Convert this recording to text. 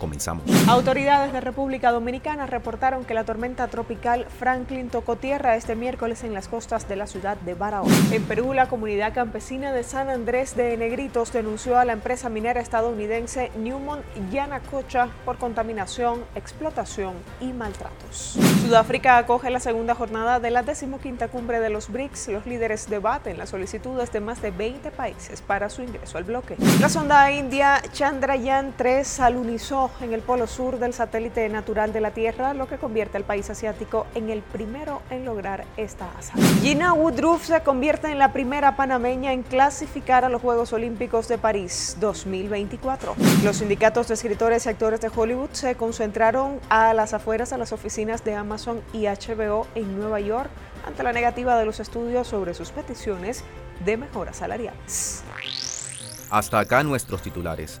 Comenzamos. Autoridades de República Dominicana reportaron que la tormenta tropical Franklin tocó tierra este miércoles en las costas de la ciudad de Barahona. En Perú, la comunidad campesina de San Andrés de Negritos denunció a la empresa minera estadounidense Newmont Yanacocha por contaminación, explotación y maltratos. Sudáfrica acoge la segunda jornada de la decimoquinta cumbre de los BRICS. Los líderes debaten las solicitudes de más de 20 países para su ingreso al bloque. La sonda india Chandrayaan 3 alunizó en el polo sur del satélite natural de la Tierra, lo que convierte al país asiático en el primero en lograr esta hazaña. Gina Woodruff se convierte en la primera panameña en clasificar a los Juegos Olímpicos de París 2024. Los sindicatos de escritores y actores de Hollywood se concentraron a las afueras a las oficinas de Amazon y HBO en Nueva York ante la negativa de los estudios sobre sus peticiones de mejoras salariales. Hasta acá nuestros titulares.